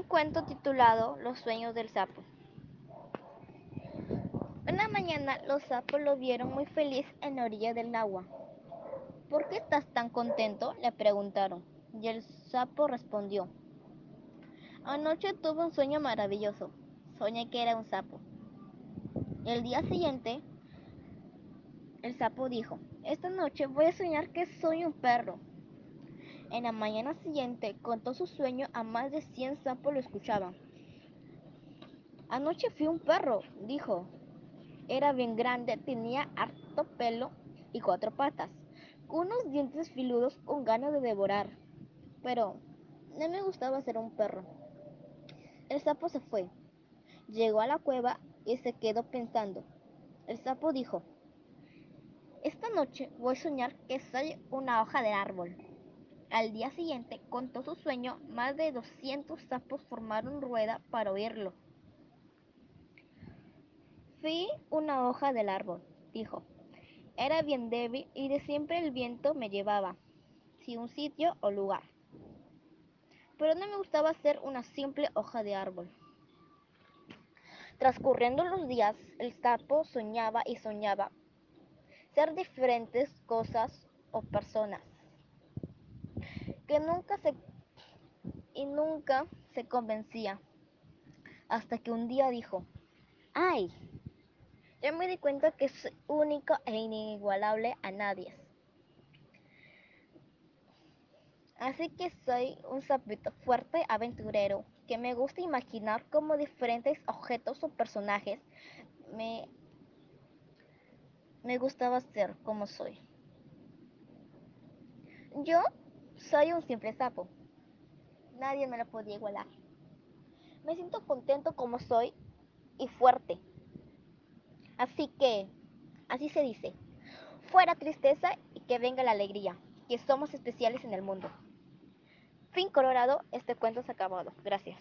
un cuento titulado Los sueños del sapo. Una mañana los sapos lo vieron muy feliz en la orilla del agua. ¿Por qué estás tan contento? le preguntaron. Y el sapo respondió, Anoche tuve un sueño maravilloso. Soñé que era un sapo. El día siguiente, el sapo dijo, Esta noche voy a soñar que soy un perro. En la mañana siguiente contó su sueño a más de 100 sapos lo escuchaban. Anoche fui un perro, dijo. Era bien grande, tenía harto pelo y cuatro patas, unos dientes filudos con ganas de devorar. Pero no me gustaba ser un perro. El sapo se fue. Llegó a la cueva y se quedó pensando. El sapo dijo, esta noche voy a soñar que soy una hoja de árbol. Al día siguiente contó su sueño, más de 200 sapos formaron rueda para oírlo. Fui una hoja del árbol, dijo. Era bien débil y de siempre el viento me llevaba, sin un sitio o lugar. Pero no me gustaba ser una simple hoja de árbol. Transcurriendo los días, el sapo soñaba y soñaba ser diferentes cosas o personas que nunca se y nunca se convencía hasta que un día dijo, ¡ay! Ya me di cuenta que es único e inigualable a nadie. Así que soy un sapito fuerte aventurero que me gusta imaginar cómo diferentes objetos o personajes me, me gustaba ser como soy. Yo soy un simple sapo. Nadie me lo podía igualar. Me siento contento como soy y fuerte. Así que, así se dice, fuera tristeza y que venga la alegría, que somos especiales en el mundo. Fin Colorado, este cuento se ha acabado. Gracias.